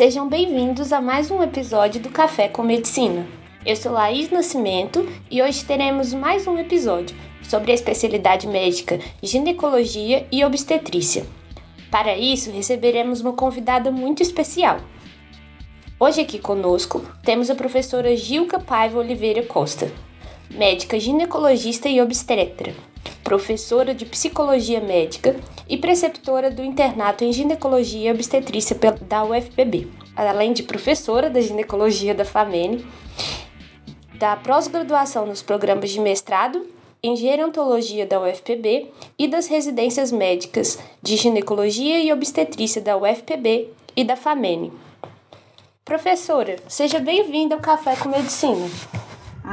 Sejam bem-vindos a mais um episódio do Café com Medicina. Eu sou Laís Nascimento e hoje teremos mais um episódio sobre a especialidade médica ginecologia e obstetrícia. Para isso, receberemos uma convidada muito especial. Hoje aqui conosco temos a professora Gilca Paiva Oliveira Costa, médica ginecologista e obstetra, professora de psicologia médica e preceptora do internato em ginecologia e obstetrícia da UFPB, além de professora da ginecologia da FAMENE, da pós-graduação nos programas de mestrado em gerontologia da UFPB e das residências médicas de ginecologia e obstetrícia da UFPB e da FAMENE. Professora, seja bem-vinda ao Café com Medicina.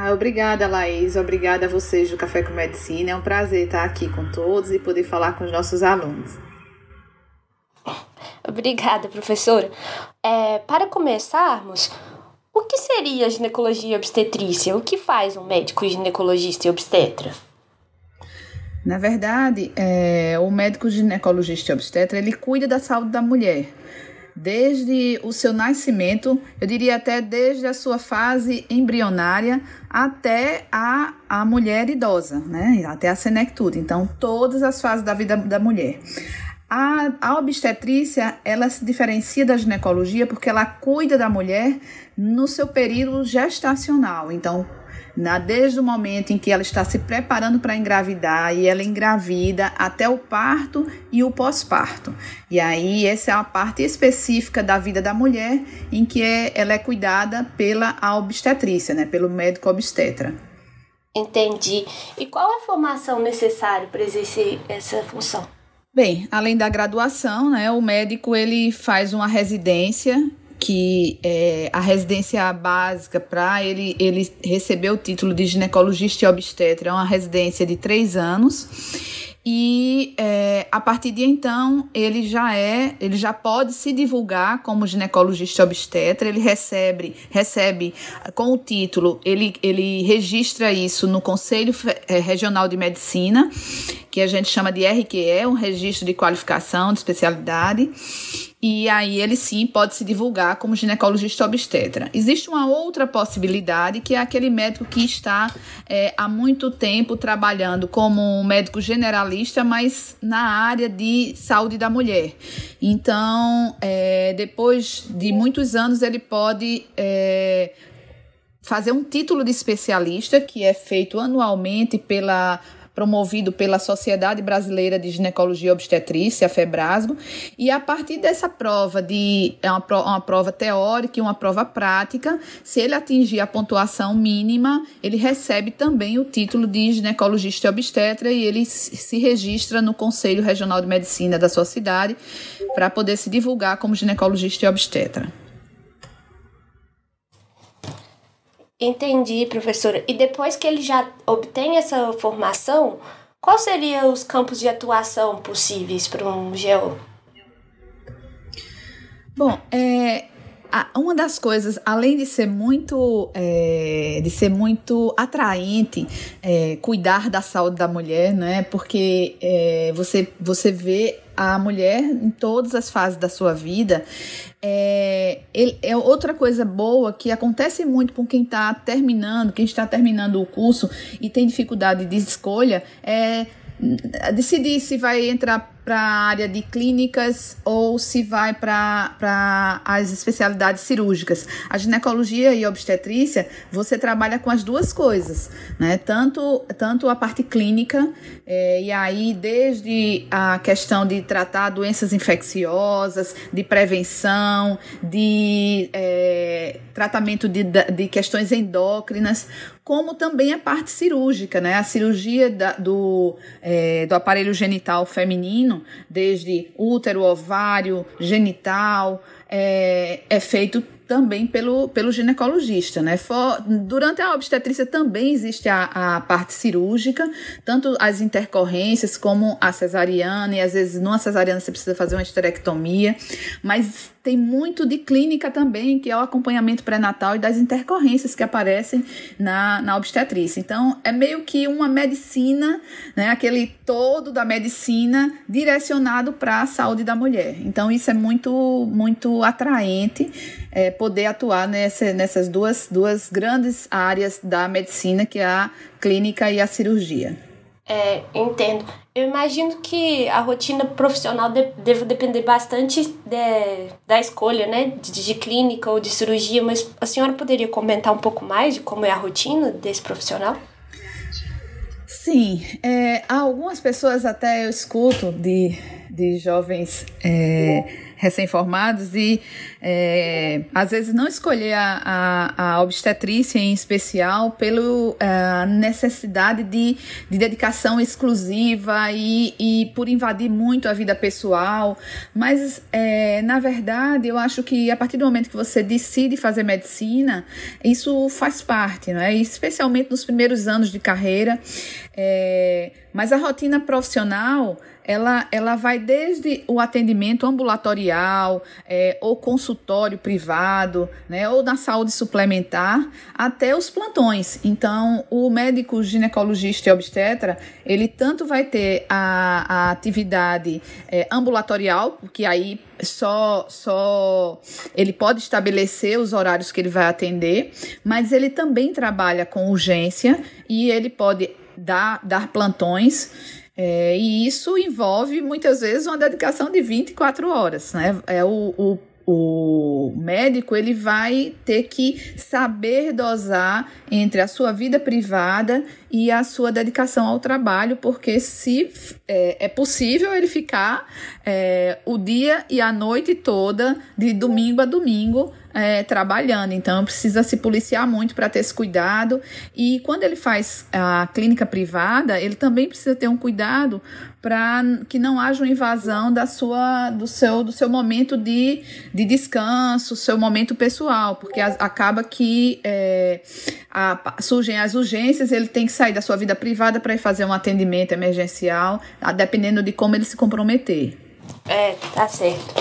Ah, obrigada, Laís. Obrigada a vocês do Café com Medicina. É um prazer estar aqui com todos e poder falar com os nossos alunos. Obrigada, professora. É, para começarmos, o que seria ginecologia e obstetrícia? O que faz um médico ginecologista e obstetra? Na verdade, é, o médico ginecologista e obstetra ele cuida da saúde da mulher desde o seu nascimento, eu diria até desde a sua fase embrionária até a, a mulher idosa, né? Até a senectude. Então, todas as fases da vida da mulher. A, a obstetrícia, ela se diferencia da ginecologia porque ela cuida da mulher no seu período gestacional. Então, na, desde o momento em que ela está se preparando para engravidar e ela engravida até o parto e o pós-parto. E aí, essa é a parte específica da vida da mulher em que é, ela é cuidada pela obstetrícia, né, pelo médico obstetra. Entendi. E qual é a formação necessária para exercer essa função? Bem, além da graduação, né, o médico ele faz uma residência que é, a residência básica para ele, ele receber o título de ginecologista e obstetra é uma residência de três anos. E é, a partir de então ele já é, ele já pode se divulgar como ginecologista obstetra. Ele recebe, recebe com o título, ele, ele registra isso no Conselho é, Regional de Medicina, que a gente chama de RQE, um registro de qualificação de especialidade e aí ele sim pode se divulgar como ginecologista obstetra. Existe uma outra possibilidade que é aquele médico que está é, há muito tempo trabalhando como um médico generalista, mas na área de saúde da mulher. Então, é, depois de muitos anos, ele pode é, fazer um título de especialista que é feito anualmente pela promovido pela Sociedade Brasileira de Ginecologia e Obstetrícia, a FEBRASGO, e a partir dessa prova de é uma, uma prova teórica e uma prova prática, se ele atingir a pontuação mínima, ele recebe também o título de ginecologista e obstetra e ele se registra no Conselho Regional de Medicina da sua cidade para poder se divulgar como ginecologista e obstetra. Entendi, professora. E depois que ele já obtém essa formação, quais seriam os campos de atuação possíveis para um GEO? Bom, é, uma das coisas, além de ser muito, é, de ser muito atraente, é, cuidar da saúde da mulher, né? Porque é, você, você vê a mulher em todas as fases da sua vida. É, é outra coisa boa que acontece muito com quem está terminando, quem está terminando o curso e tem dificuldade de escolha, é decidir se vai entrar para a área de clínicas ou se vai para as especialidades cirúrgicas. A ginecologia e obstetrícia, você trabalha com as duas coisas, né? Tanto, tanto a parte clínica, é, e aí desde a questão de tratar doenças infecciosas, de prevenção, de é, tratamento de, de questões endócrinas, como também a parte cirúrgica, né? A cirurgia da, do, é, do aparelho genital feminino desde útero, ovário, genital, é, é feito também pelo, pelo ginecologista, né? For, durante a obstetrícia também existe a, a parte cirúrgica, tanto as intercorrências como a cesariana, e às vezes numa cesariana você precisa fazer uma esterectomia, mas tem muito de clínica também, que é o acompanhamento pré-natal e das intercorrências que aparecem na, na obstetrícia. Então, é meio que uma medicina, né, aquele todo da medicina direcionado para a saúde da mulher. Então, isso é muito, muito muito atraente é, poder atuar nessa, nessas duas, duas grandes áreas da medicina, que é a clínica e a cirurgia. É, entendo. Eu imagino que a rotina profissional de, deve depender bastante de, da escolha, né, de, de, clínica ou de cirurgia, mas a senhora poderia comentar um pouco mais de como é a rotina desse profissional? Sim, é, algumas pessoas até eu escuto de, de jovens é, recém-formados e é, às vezes não escolher a, a, a, obstetrícia em especial pela necessidade de, de dedicação exclusiva e, e por invadir muito a vida pessoal. Mas, é, na verdade, eu acho que a partir do momento que você decide fazer medicina, isso faz parte, não é? especialmente nos primeiros anos de carreira. É, mas a rotina profissional ela, ela vai desde o atendimento ambulatorial, é, ou consultório privado, né, ou na saúde suplementar, até os plantões. Então, o médico ginecologista e obstetra, ele tanto vai ter a, a atividade é, ambulatorial, porque aí só só ele pode estabelecer os horários que ele vai atender, mas ele também trabalha com urgência e ele pode dar, dar plantões é, e isso envolve muitas vezes uma dedicação de 24 horas. Né? É o, o o médico ele vai ter que saber dosar entre a sua vida privada e a sua dedicação ao trabalho, porque se é, é possível ele ficar é, o dia e a noite toda, de domingo a domingo, é, trabalhando. Então, precisa se policiar muito para ter esse cuidado. E quando ele faz a clínica privada, ele também precisa ter um cuidado para que não haja uma invasão da sua, do, seu, do seu momento de, de descanso, seu momento pessoal, porque acaba que é, a, surgem as urgências, ele tem que sair da sua vida privada para ir fazer um atendimento emergencial, dependendo de como ele se comprometer. É, tá certo.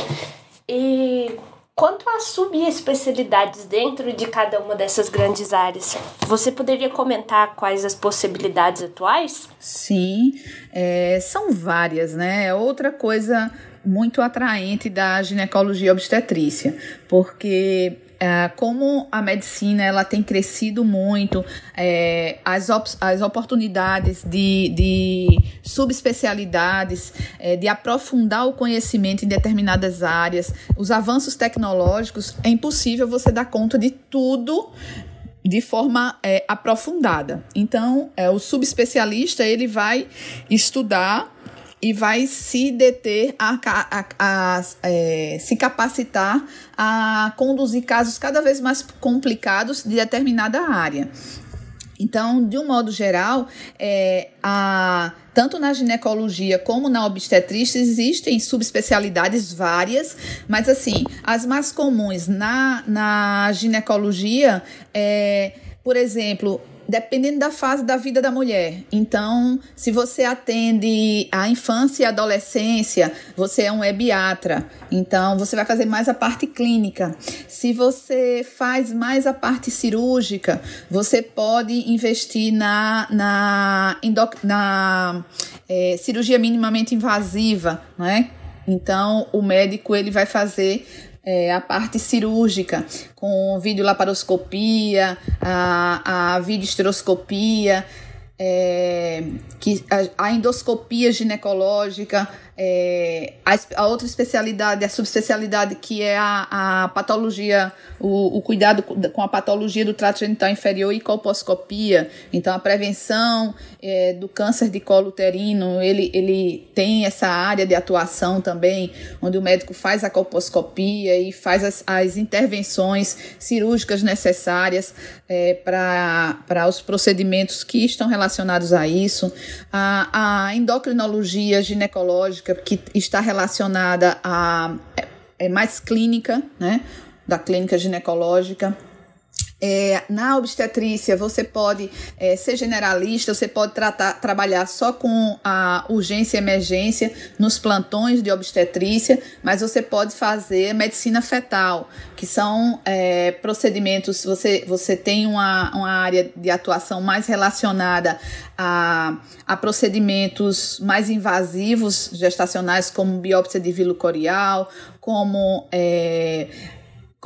E Quanto às subespecialidades dentro de cada uma dessas grandes áreas, você poderia comentar quais as possibilidades atuais? Sim, é, são várias, né? Outra coisa muito atraente da ginecologia obstetrícia, porque é, como a medicina ela tem crescido muito, é, as, op as oportunidades de, de subespecialidades, é, de aprofundar o conhecimento em determinadas áreas, os avanços tecnológicos, é impossível você dar conta de tudo de forma é, aprofundada. Então, é, o subespecialista ele vai estudar e vai se deter a, a, a, a é, se capacitar a conduzir casos cada vez mais complicados de determinada área. Então, de um modo geral, é, a, tanto na ginecologia como na obstetrícia existem subespecialidades várias, mas assim, as mais comuns na, na ginecologia é, por exemplo, dependendo da fase da vida da mulher. Então, se você atende a infância e a adolescência, você é um ebiatra. Então, você vai fazer mais a parte clínica. Se você faz mais a parte cirúrgica, você pode investir na, na, na é, cirurgia minimamente invasiva, né? Então, o médico ele vai fazer é, a parte cirúrgica, com videolaparoscopia, a, a videoesteroscopia, é, que a, a endoscopia ginecológica, é, a, a, outra especialidade, a subespecialidade que é a, a patologia, o, o, cuidado com a patologia do trato genital inferior e colposcopia. Então, a prevenção é, do câncer de colo uterino, ele, ele tem essa área de atuação também, onde o médico faz a colposcopia e faz as, as intervenções cirúrgicas necessárias é, para os procedimentos que estão relacionados a isso. A, a endocrinologia ginecológica que está relacionada a é, é mais clínica, né, da clínica ginecológica. É, na obstetrícia, você pode é, ser generalista, você pode tratar, trabalhar só com a urgência e emergência nos plantões de obstetrícia, mas você pode fazer medicina fetal, que são é, procedimentos, você, você tem uma, uma área de atuação mais relacionada a, a procedimentos mais invasivos gestacionais, como biópsia de vilo corial, como é,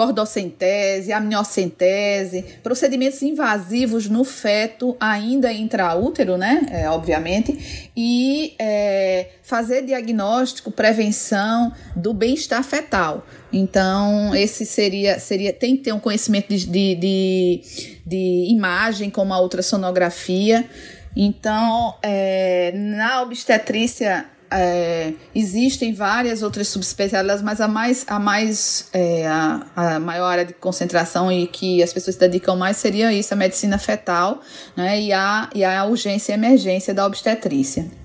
cordocentese, amniocentese, procedimentos invasivos no feto ainda intraútero, né, é, obviamente, e é, fazer diagnóstico, prevenção do bem-estar fetal. Então, esse seria, seria tem que ter um conhecimento de, de, de, de imagem, como a ultrassonografia. Então, é, na obstetrícia é, existem várias outras subespecialidades, mas a mais, a mais é, a, a, maior área de concentração e que as pessoas se dedicam mais seria isso, a medicina fetal, né, e a, e a urgência e emergência da obstetrícia.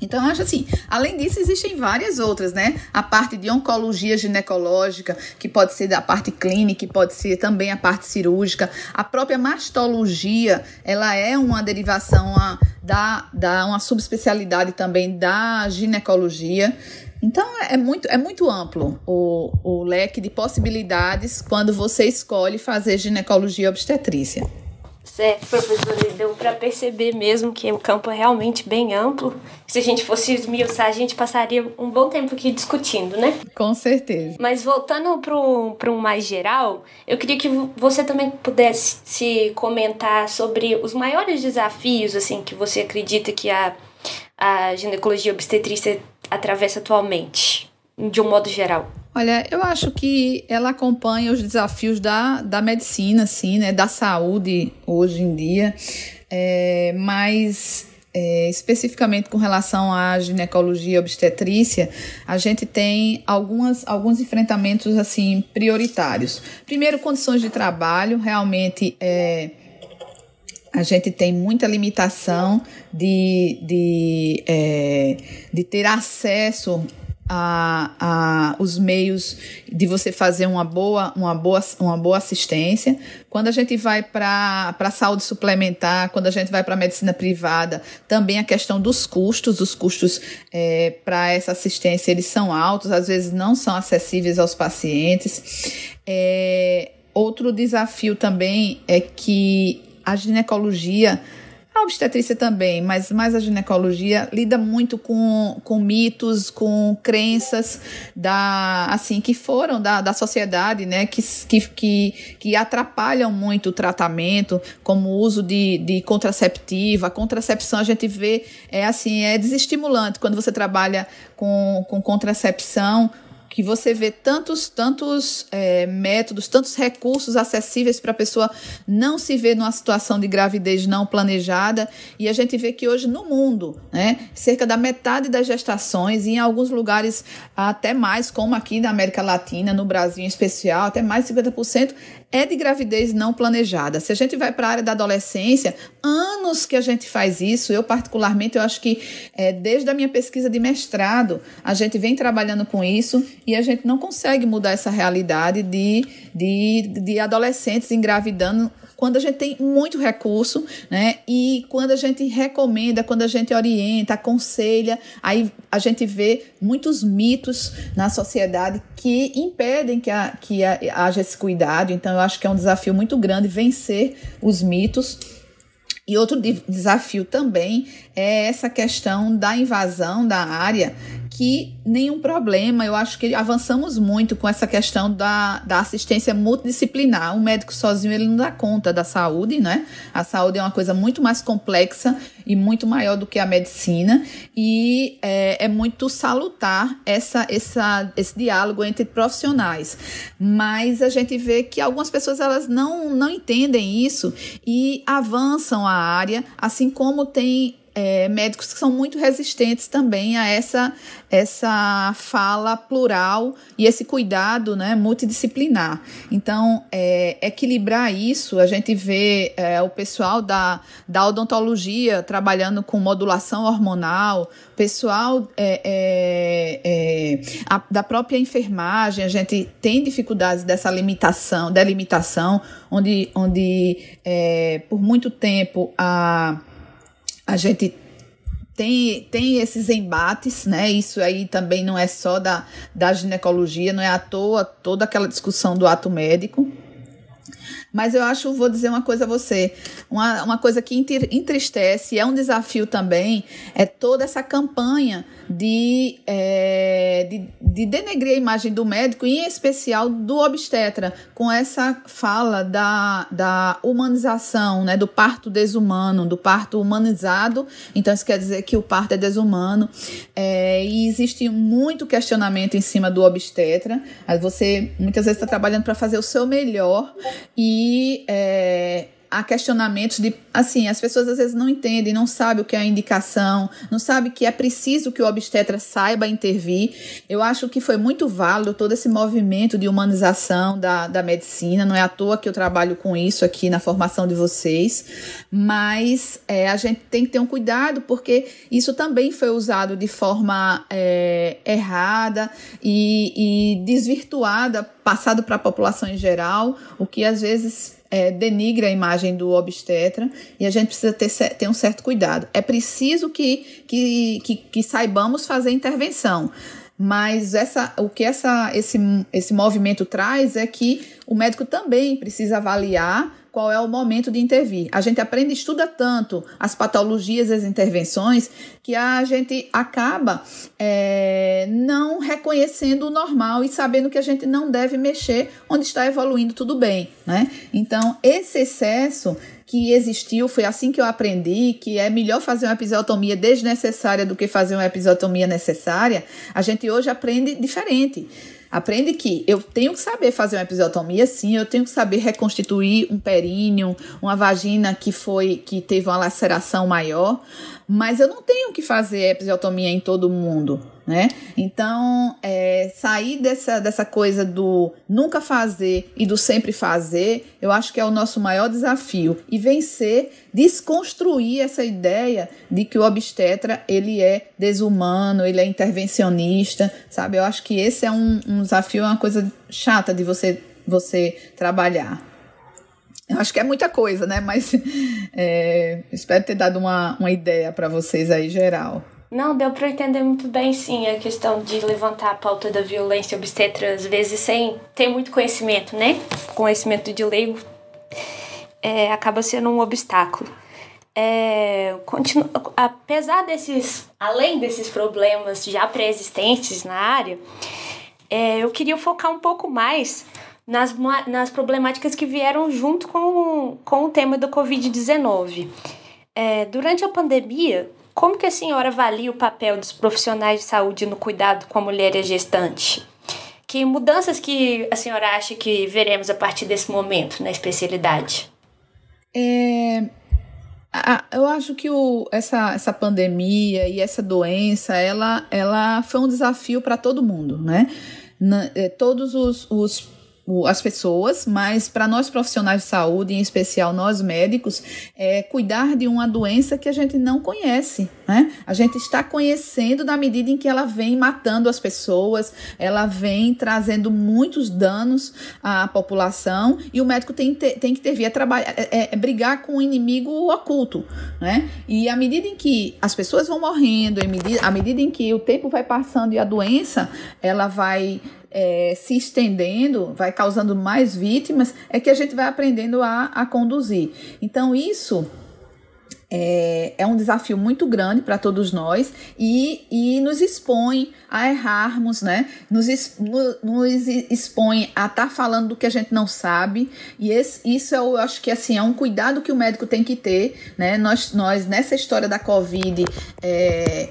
Então, eu acho assim, além disso, existem várias outras, né? A parte de oncologia ginecológica, que pode ser da parte clínica, que pode ser também a parte cirúrgica. A própria mastologia, ela é uma derivação a, da, da uma subespecialidade também da ginecologia. Então é muito, é muito amplo o, o leque de possibilidades quando você escolhe fazer ginecologia obstetrícia. Certo, professora, deu para perceber mesmo que o campo é realmente bem amplo. Se a gente fosse esmiuçar, a gente passaria um bom tempo aqui discutindo, né? Com certeza. Mas voltando para um mais geral, eu queria que você também pudesse se comentar sobre os maiores desafios assim que você acredita que a, a ginecologia obstetrícia atravessa atualmente, de um modo geral. Olha, eu acho que ela acompanha os desafios da, da medicina, assim, né? Da saúde hoje em dia. É, mas é, especificamente com relação à ginecologia obstetrícia, a gente tem algumas, alguns enfrentamentos assim prioritários. Primeiro, condições de trabalho, realmente é, a gente tem muita limitação de, de, é, de ter acesso a, a, os meios de você fazer uma boa, uma boa, uma boa assistência. Quando a gente vai para a saúde suplementar, quando a gente vai para a medicina privada, também a questão dos custos, os custos é, para essa assistência, eles são altos, às vezes não são acessíveis aos pacientes. É, outro desafio também é que a ginecologia a obstetrícia também, mas mais a ginecologia lida muito com, com mitos, com crenças da assim que foram da, da sociedade, né, que, que, que, que atrapalham muito o tratamento, como o uso de, de contraceptivo. A contracepção a gente vê é assim, é desestimulante quando você trabalha com, com contracepção que você vê tantos, tantos é, métodos, tantos recursos acessíveis para a pessoa não se ver numa situação de gravidez não planejada. E a gente vê que hoje no mundo, né, cerca da metade das gestações, e em alguns lugares até mais, como aqui na América Latina, no Brasil em especial, até mais de 50%, é de gravidez não planejada. Se a gente vai para a área da adolescência, anos que a gente faz isso, eu particularmente, eu acho que é, desde a minha pesquisa de mestrado, a gente vem trabalhando com isso e a gente não consegue mudar essa realidade de, de, de adolescentes engravidando quando a gente tem muito recurso, né? E quando a gente recomenda, quando a gente orienta, aconselha, aí a gente vê muitos mitos na sociedade que impedem que, a, que a, haja esse cuidado. Então, eu acho que é um desafio muito grande vencer os mitos. E outro desafio também é essa questão da invasão da área que nenhum problema. Eu acho que avançamos muito com essa questão da, da assistência multidisciplinar. O médico sozinho ele não dá conta da saúde, né? A saúde é uma coisa muito mais complexa e muito maior do que a medicina e é, é muito salutar essa, essa, esse diálogo entre profissionais. Mas a gente vê que algumas pessoas elas não, não entendem isso e avançam a área, assim como tem é, médicos que são muito resistentes também a essa, essa fala plural e esse cuidado né, multidisciplinar. Então, é, equilibrar isso, a gente vê é, o pessoal da, da odontologia trabalhando com modulação hormonal, pessoal é, é, é, a, da própria enfermagem, a gente tem dificuldades dessa limitação, delimitação, onde, onde por muito tempo a, a gente tem, tem esses embates, né? Isso aí também não é só da, da ginecologia, não é à toa toda aquela discussão do ato médico. Mas eu acho, vou dizer uma coisa a você, uma, uma coisa que entristece, é um desafio também, é toda essa campanha de, é, de, de denegrir a imagem do médico em especial, do obstetra, com essa fala da, da humanização, né, do parto desumano, do parto humanizado. Então, isso quer dizer que o parto é desumano. É, e existe muito questionamento em cima do obstetra. Você muitas vezes está trabalhando para fazer o seu melhor e. É, há questionamentos de, assim, as pessoas às vezes não entendem, não sabem o que é a indicação, não sabem que é preciso que o obstetra saiba intervir. Eu acho que foi muito válido todo esse movimento de humanização da, da medicina, não é à toa que eu trabalho com isso aqui na formação de vocês, mas é, a gente tem que ter um cuidado porque isso também foi usado de forma é, errada e, e desvirtuada, passado para a população em geral, o que às vezes é, a imagem do obstetra e a gente precisa ter, ter um certo cuidado. É preciso que, que, que, que saibamos fazer intervenção. Mas essa, o que essa, esse, esse movimento traz é que o médico também precisa avaliar qual é o momento de intervir. A gente aprende, estuda tanto as patologias as intervenções que a gente acaba é, não reconhecendo o normal e sabendo que a gente não deve mexer onde está evoluindo tudo bem, né? Então, esse excesso que existiu, foi assim que eu aprendi que é melhor fazer uma episiotomia desnecessária do que fazer uma episiotomia necessária, a gente hoje aprende diferente. Aprende que eu tenho que saber fazer uma episiotomia, sim, eu tenho que saber reconstituir um períneo, uma vagina que foi que teve uma laceração maior, mas eu não tenho que fazer episiotomia em todo mundo, né? Então, é, sair dessa, dessa coisa do nunca fazer e do sempre fazer, eu acho que é o nosso maior desafio. E vencer, desconstruir essa ideia de que o obstetra, ele é desumano, ele é intervencionista, sabe? Eu acho que esse é um, um desafio, é uma coisa chata de você, você trabalhar. Eu acho que é muita coisa, né? Mas é, espero ter dado uma, uma ideia para vocês aí geral. Não, deu para entender muito bem, sim, a questão de levantar a pauta da violência obstetra, às vezes sem ter muito conhecimento, né? Conhecimento de leigo é, acaba sendo um obstáculo. É, continu... Apesar desses, além desses problemas já pré-existentes na área, é, eu queria focar um pouco mais nas, nas problemáticas que vieram junto com, com o tema do Covid-19. É, durante a pandemia, como que a senhora avalia o papel dos profissionais de saúde no cuidado com a mulher e a gestante? Que mudanças que a senhora acha que veremos a partir desse momento na especialidade? É, eu acho que o, essa, essa pandemia e essa doença, ela, ela foi um desafio para todo mundo, né? Na, é, todos os, os as pessoas, mas para nós profissionais de saúde, em especial nós médicos, é cuidar de uma doença que a gente não conhece, né? A gente está conhecendo na medida em que ela vem matando as pessoas, ela vem trazendo muitos danos à população e o médico tem, tem que ter via trabalhar, é, é, é brigar com o inimigo oculto, né? E à medida em que as pessoas vão morrendo, à medida em que o tempo vai passando e a doença ela vai é, se estendendo, vai causando mais vítimas, é que a gente vai aprendendo a, a conduzir. Então, isso é, é, um desafio muito grande para todos nós e, e nos expõe a errarmos, né? Nos, no, nos expõe a estar tá falando do que a gente não sabe. E esse, isso eu acho que assim, é um cuidado que o médico tem que ter, né? Nós, nós nessa história da Covid. É,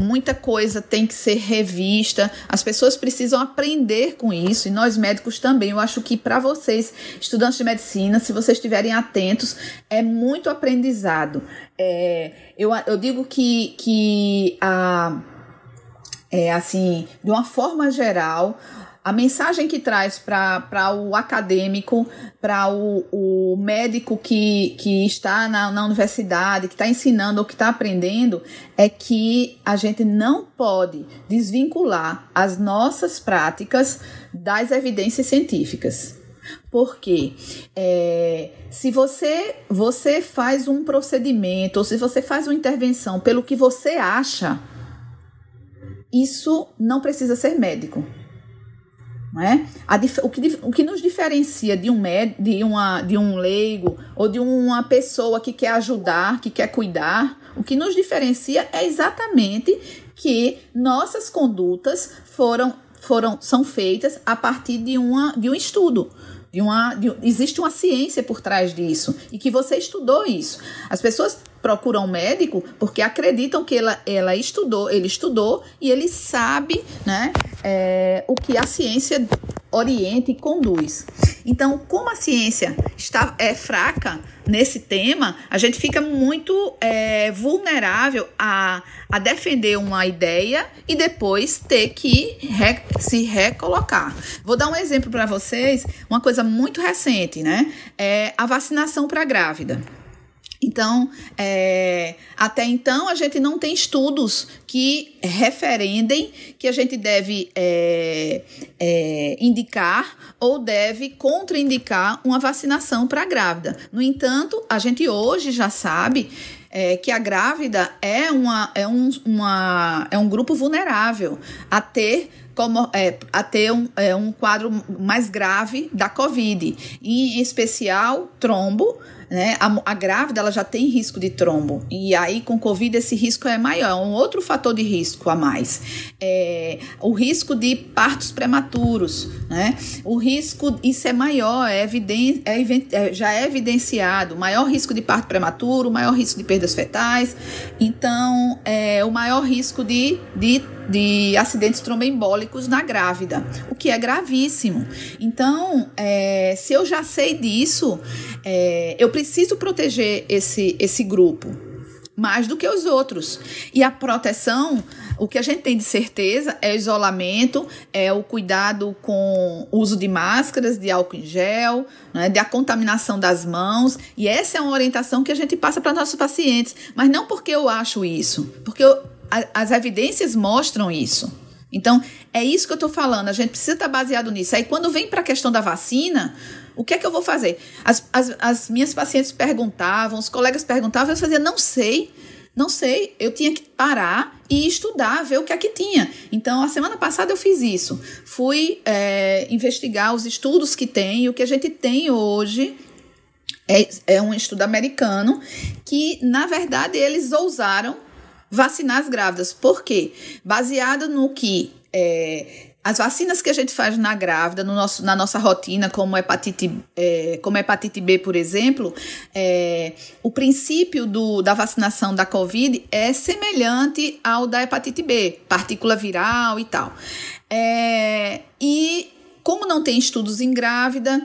muita coisa tem que ser revista, as pessoas precisam aprender com isso, e nós médicos também. Eu acho que para vocês, estudantes de medicina, se vocês estiverem atentos, é muito aprendizado. É, eu, eu digo que, que a, é, assim, de uma forma geral, a mensagem que traz para o acadêmico, para o, o médico que, que está na, na universidade, que está ensinando ou que está aprendendo, é que a gente não pode desvincular as nossas práticas das evidências científicas. Porque é, se você, você faz um procedimento, ou se você faz uma intervenção pelo que você acha, isso não precisa ser médico. Né? A, o, que, o que nos diferencia de um, med, de, uma, de um leigo ou de uma pessoa que quer ajudar, que quer cuidar, o que nos diferencia é exatamente que nossas condutas foram, foram são feitas a partir de, uma, de um estudo. De uma, de, existe uma ciência por trás disso e que você estudou isso. As pessoas procuram um médico porque acreditam que ela, ela estudou, ele estudou e ele sabe né, é, o que a ciência orienta e conduz. Então, como a ciência está é fraca nesse tema, a gente fica muito é, vulnerável a, a defender uma ideia e depois ter que re, se recolocar. Vou dar um exemplo para vocês, uma coisa muito recente, né? É a vacinação para grávida. Então, é, até então, a gente não tem estudos que referendem que a gente deve é, é, indicar ou deve contraindicar uma vacinação para a grávida. No entanto, a gente hoje já sabe é, que a grávida é, uma, é, um, uma, é um grupo vulnerável a ter como é, a ter um, é, um quadro mais grave da Covid, em especial trombo né? A, a, grávida ela já tem risco de trombo e aí com Covid esse risco é maior, é um outro fator de risco a mais. É, o risco de partos prematuros, né? O risco, isso é maior, é, eviden é, é, já é evidenciado, maior risco de parto prematuro, maior risco de perdas fetais, então é, o maior risco de, de de acidentes tromboembólicos na grávida, o que é gravíssimo. Então, é, se eu já sei disso, é, eu preciso proteger esse, esse grupo mais do que os outros. E a proteção, o que a gente tem de certeza é o isolamento, é o cuidado com o uso de máscaras, de álcool em gel, né, de a contaminação das mãos. E essa é uma orientação que a gente passa para nossos pacientes. Mas não porque eu acho isso, porque eu, as evidências mostram isso. Então, é isso que eu estou falando. A gente precisa estar tá baseado nisso. Aí, quando vem para a questão da vacina, o que é que eu vou fazer? As, as, as minhas pacientes perguntavam, os colegas perguntavam, eu fazia, não sei. Não sei, eu tinha que parar e estudar, ver o que é que tinha. Então, a semana passada eu fiz isso. Fui é, investigar os estudos que tem, o que a gente tem hoje é, é um estudo americano que, na verdade, eles ousaram vacinar as grávidas. Por quê? Baseado no que é, as vacinas que a gente faz na grávida, no nosso, na nossa rotina, como hepatite, é, como hepatite B, por exemplo, é, o princípio do, da vacinação da Covid é semelhante ao da hepatite B, partícula viral e tal. É, e como não tem estudos em grávida,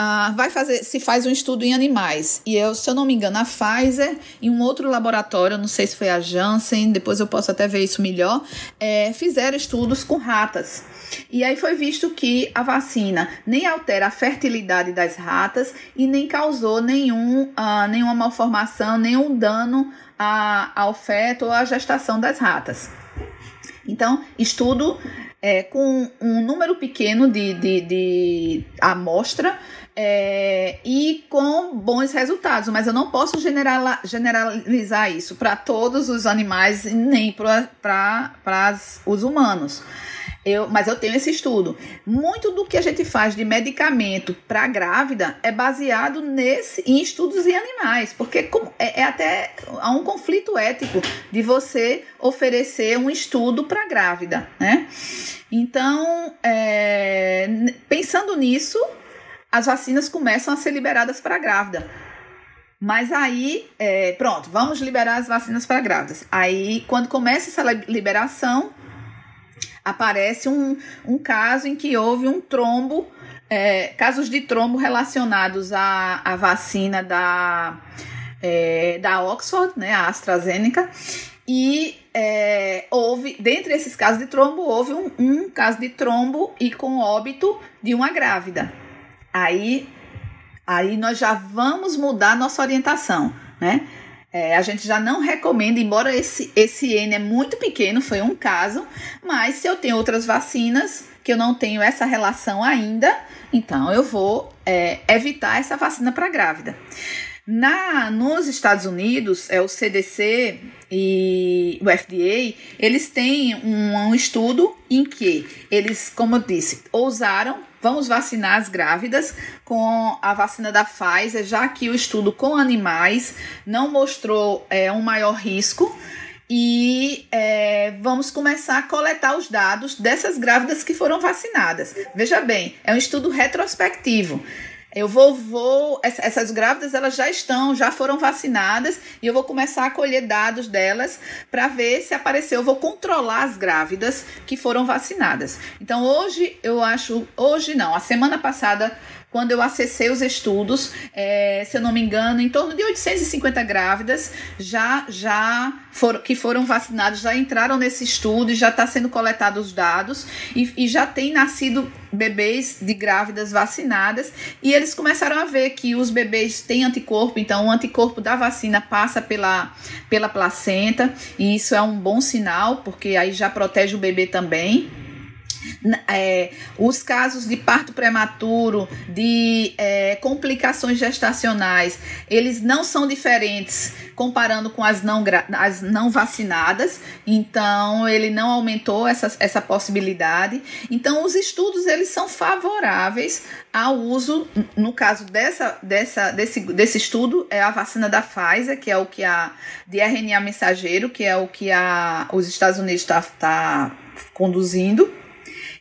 ah, vai fazer, se faz um estudo em animais. E eu, se eu não me engano, a Pfizer e um outro laboratório, não sei se foi a Janssen, depois eu posso até ver isso melhor, é, fizeram estudos com ratas. E aí foi visto que a vacina nem altera a fertilidade das ratas e nem causou nenhum, uh, nenhuma malformação, nenhum dano a, ao feto ou à gestação das ratas. Então, estudo é, com um número pequeno de, de, de amostra é, e com bons resultados, mas eu não posso generalizar isso para todos os animais nem para os humanos. Eu, mas eu tenho esse estudo. Muito do que a gente faz de medicamento para grávida é baseado nesse, em estudos em animais, porque é, é até há um conflito ético de você oferecer um estudo para grávida, né? Então, é, pensando nisso, as vacinas começam a ser liberadas para grávida. Mas aí, é, pronto, vamos liberar as vacinas para grávidas. Aí, quando começa essa liberação, aparece um, um caso em que houve um trombo, é, casos de trombo relacionados à, à vacina da, é, da Oxford, né, a AstraZeneca, e é, houve, dentre esses casos de trombo, houve um, um caso de trombo e com óbito de uma grávida. Aí, aí nós já vamos mudar nossa orientação, né? É, a gente já não recomenda, embora esse, esse N é muito pequeno, foi um caso, mas se eu tenho outras vacinas que eu não tenho essa relação ainda, então eu vou é, evitar essa vacina para grávida. Na, nos Estados Unidos, é o CDC e o FDA, eles têm um, um estudo em que eles, como eu disse, ousaram vamos vacinar as grávidas com a vacina da Pfizer, já que o estudo com animais não mostrou é, um maior risco. E é, vamos começar a coletar os dados dessas grávidas que foram vacinadas. Veja bem, é um estudo retrospectivo. Eu vou, vou, essas grávidas elas já estão, já foram vacinadas e eu vou começar a colher dados delas para ver se apareceu. Eu vou controlar as grávidas que foram vacinadas. Então hoje eu acho, hoje não, a semana passada quando eu acessei os estudos, é, se eu não me engano, em torno de 850 grávidas já já foram, que foram vacinadas, já entraram nesse estudo e já está sendo coletados os dados e, e já tem nascido bebês de grávidas vacinadas e eles começaram a ver que os bebês têm anticorpo, então o anticorpo da vacina passa pela, pela placenta e isso é um bom sinal, porque aí já protege o bebê também é, os casos de parto prematuro, de é, complicações gestacionais, eles não são diferentes comparando com as não, as não vacinadas, então ele não aumentou essa, essa possibilidade. Então, os estudos eles são favoráveis ao uso, no caso dessa, dessa, desse, desse estudo, é a vacina da Pfizer, que é o que a de RNA mensageiro, que é o que a, os Estados Unidos está tá conduzindo.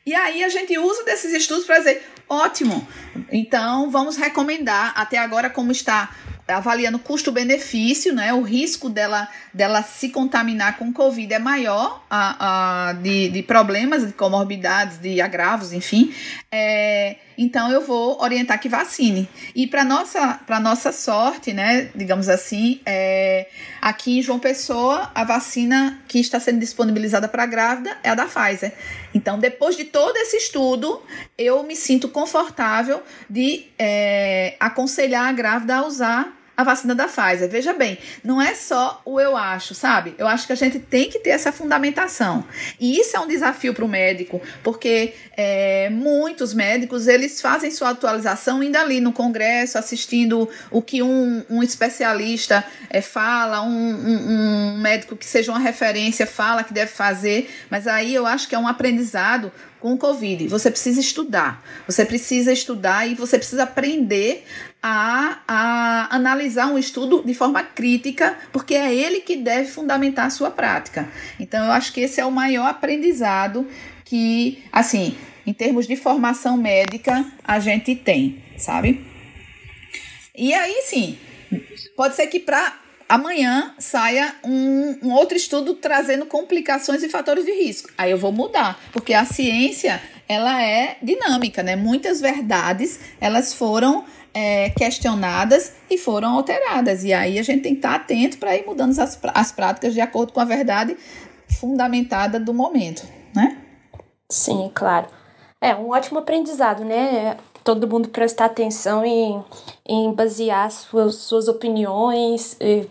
E aí a gente usa desses estudos para dizer, ótimo, então vamos recomendar, até agora como está avaliando custo-benefício, né? O risco dela, dela se contaminar com Covid é maior, a, a, de, de problemas, de comorbidades, de agravos, enfim. É, então eu vou orientar que vacine. E para nossa para nossa sorte, né, digamos assim, é, aqui em João Pessoa a vacina que está sendo disponibilizada para grávida é a da Pfizer. Então depois de todo esse estudo, eu me sinto confortável de é, aconselhar a grávida a usar a vacina da Pfizer. Veja bem, não é só o eu acho, sabe? Eu acho que a gente tem que ter essa fundamentação. E isso é um desafio para o médico, porque é, muitos médicos eles fazem sua atualização indo ali no congresso, assistindo o que um, um especialista é, fala, um, um, um médico que seja uma referência fala que deve fazer, mas aí eu acho que é um aprendizado com o Covid. Você precisa estudar, você precisa estudar e você precisa aprender a, a analisar um estudo de forma crítica, porque é ele que deve fundamentar a sua prática. Então, eu acho que esse é o maior aprendizado que, assim, em termos de formação médica, a gente tem, sabe? E aí, sim, pode ser que para amanhã saia um, um, outro estudo trazendo complicações e fatores de risco. Aí eu vou mudar, porque a ciência ela é dinâmica, né? Muitas verdades elas foram é, questionadas e foram alteradas. E aí a gente tem que estar atento para ir mudando as, as práticas de acordo com a verdade fundamentada do momento, né? Sim, claro. É um ótimo aprendizado, né? Todo mundo prestar atenção em, em basear suas, suas opiniões e,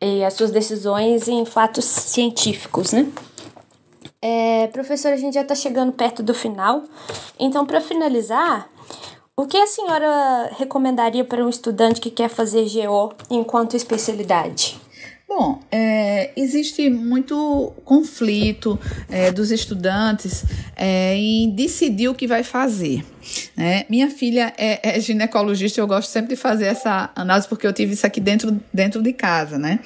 e as suas decisões em fatos científicos, né? É, professora, a gente já está chegando perto do final. Então, para finalizar, o que a senhora recomendaria para um estudante que quer fazer GO enquanto especialidade? Bom, é, existe muito conflito é, dos estudantes é, em decidir o que vai fazer. Né? Minha filha é, é, ginecologista, eu gosto sempre de fazer essa análise porque eu tive isso aqui dentro, dentro de casa. Né?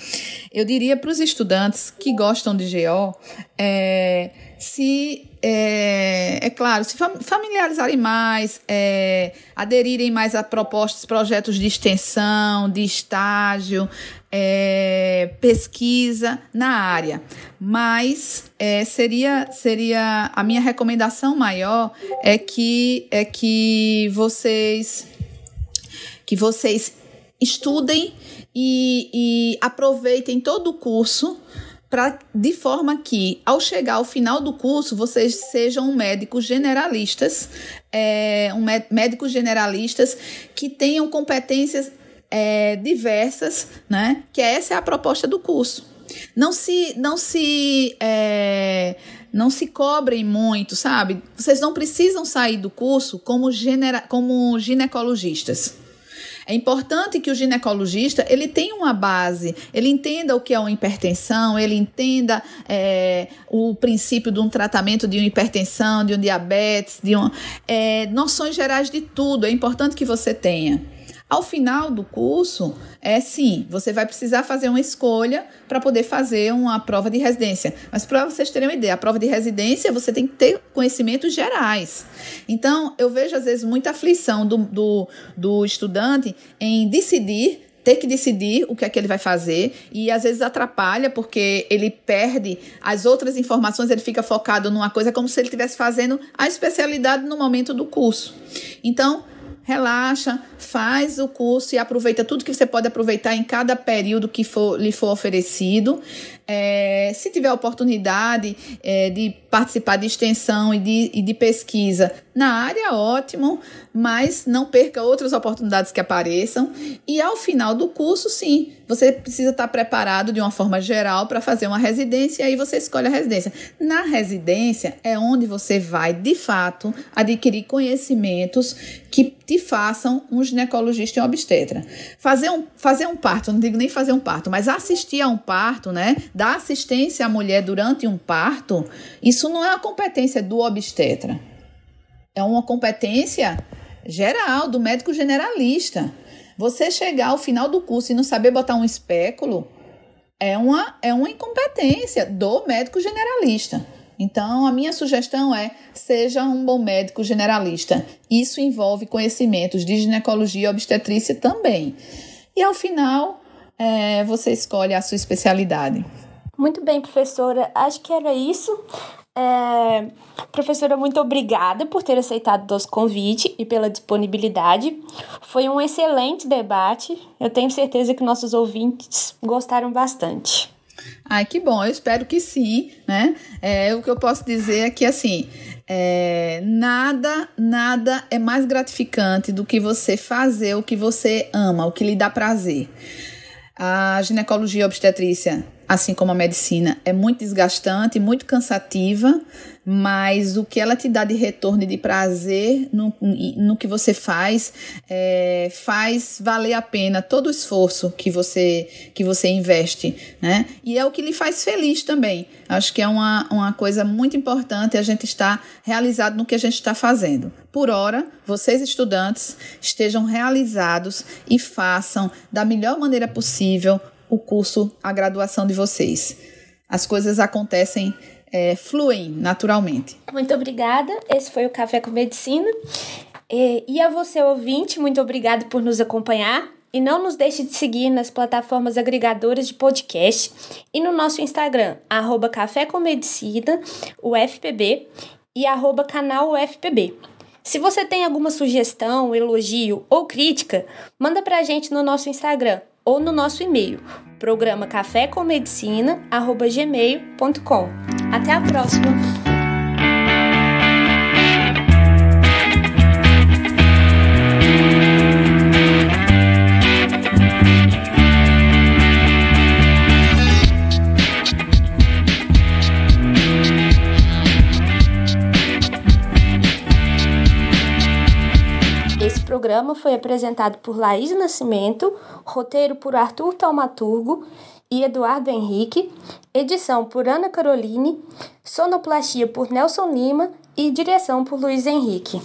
Eu diria para os estudantes que gostam de GO é, se é, é, claro, se familiarizarem mais, é, aderirem mais a propostas, projetos de extensão, de estágio, é, pesquisa na área. Mas é, seria, seria a minha recomendação maior é que é que vocês que vocês estudem e, e aproveitem todo o curso para de forma que, ao chegar ao final do curso, vocês sejam médicos generalistas, é, um médicos generalistas que tenham competências é, diversas, né? Que essa é a proposta do curso. Não se, não se, é, não se cobrem muito, sabe? Vocês não precisam sair do curso como, genera, como ginecologistas. É importante que o ginecologista ele tenha uma base, ele entenda o que é uma hipertensão, ele entenda é, o princípio de um tratamento de uma hipertensão, de um diabetes, de um, é, noções gerais de tudo. É importante que você tenha. Ao final do curso, é sim, você vai precisar fazer uma escolha para poder fazer uma prova de residência. Mas para vocês terem uma ideia, a prova de residência você tem que ter conhecimentos gerais. Então, eu vejo às vezes muita aflição do, do, do estudante em decidir ter que decidir o que é que ele vai fazer e às vezes atrapalha porque ele perde as outras informações, ele fica focado numa coisa como se ele estivesse fazendo a especialidade no momento do curso. Então, relaxa, faz o curso e aproveita tudo que você pode aproveitar em cada período que for, lhe for oferecido. É, se tiver oportunidade é, de participar de extensão e de, e de pesquisa na área, ótimo, mas não perca outras oportunidades que apareçam. E ao final do curso, sim, você precisa estar preparado de uma forma geral para fazer uma residência e aí você escolhe a residência. Na residência é onde você vai, de fato, adquirir conhecimentos que te façam um ginecologista e obstetra. Fazer um, fazer um parto, não digo nem fazer um parto, mas assistir a um parto, né? Dar assistência à mulher durante um parto, isso não é uma competência do obstetra. É uma competência geral, do médico generalista. Você chegar ao final do curso e não saber botar um espéculo é uma, é uma incompetência do médico generalista. Então, a minha sugestão é: seja um bom médico generalista. Isso envolve conhecimentos de ginecologia e obstetrícia também. E ao final, é, você escolhe a sua especialidade. Muito bem, professora. Acho que era isso. É, professora, muito obrigada por ter aceitado o nosso convite e pela disponibilidade. Foi um excelente debate. Eu tenho certeza que nossos ouvintes gostaram bastante. Ai, que bom, eu espero que sim, né? É, o que eu posso dizer é que, assim, é, nada, nada é mais gratificante do que você fazer o que você ama, o que lhe dá prazer. A ginecologia obstetrícia assim como a medicina, é muito desgastante, muito cansativa, mas o que ela te dá de retorno e de prazer no, no que você faz, é, faz valer a pena todo o esforço que você, que você investe, né? E é o que lhe faz feliz também. Acho que é uma, uma coisa muito importante a gente estar realizado no que a gente está fazendo. Por hora, vocês estudantes estejam realizados e façam da melhor maneira possível o curso, a graduação de vocês. As coisas acontecem, é, fluem naturalmente. Muito obrigada. Esse foi o Café com Medicina. E, a você, ouvinte, muito obrigado por nos acompanhar. E não nos deixe de seguir nas plataformas agregadoras de podcast e no nosso Instagram, arroba Café com Medicina, UFPB, e arroba canal UFPB. Se você tem alguma sugestão, elogio ou crítica, manda pra gente no nosso Instagram, ou no nosso e-mail, programa cafécommedicina@gmail.com. Até a próxima. Programa foi apresentado por Laís Nascimento, roteiro por Arthur Taumaturgo e Eduardo Henrique, edição por Ana Caroline, sonoplastia por Nelson Lima e direção por Luiz Henrique.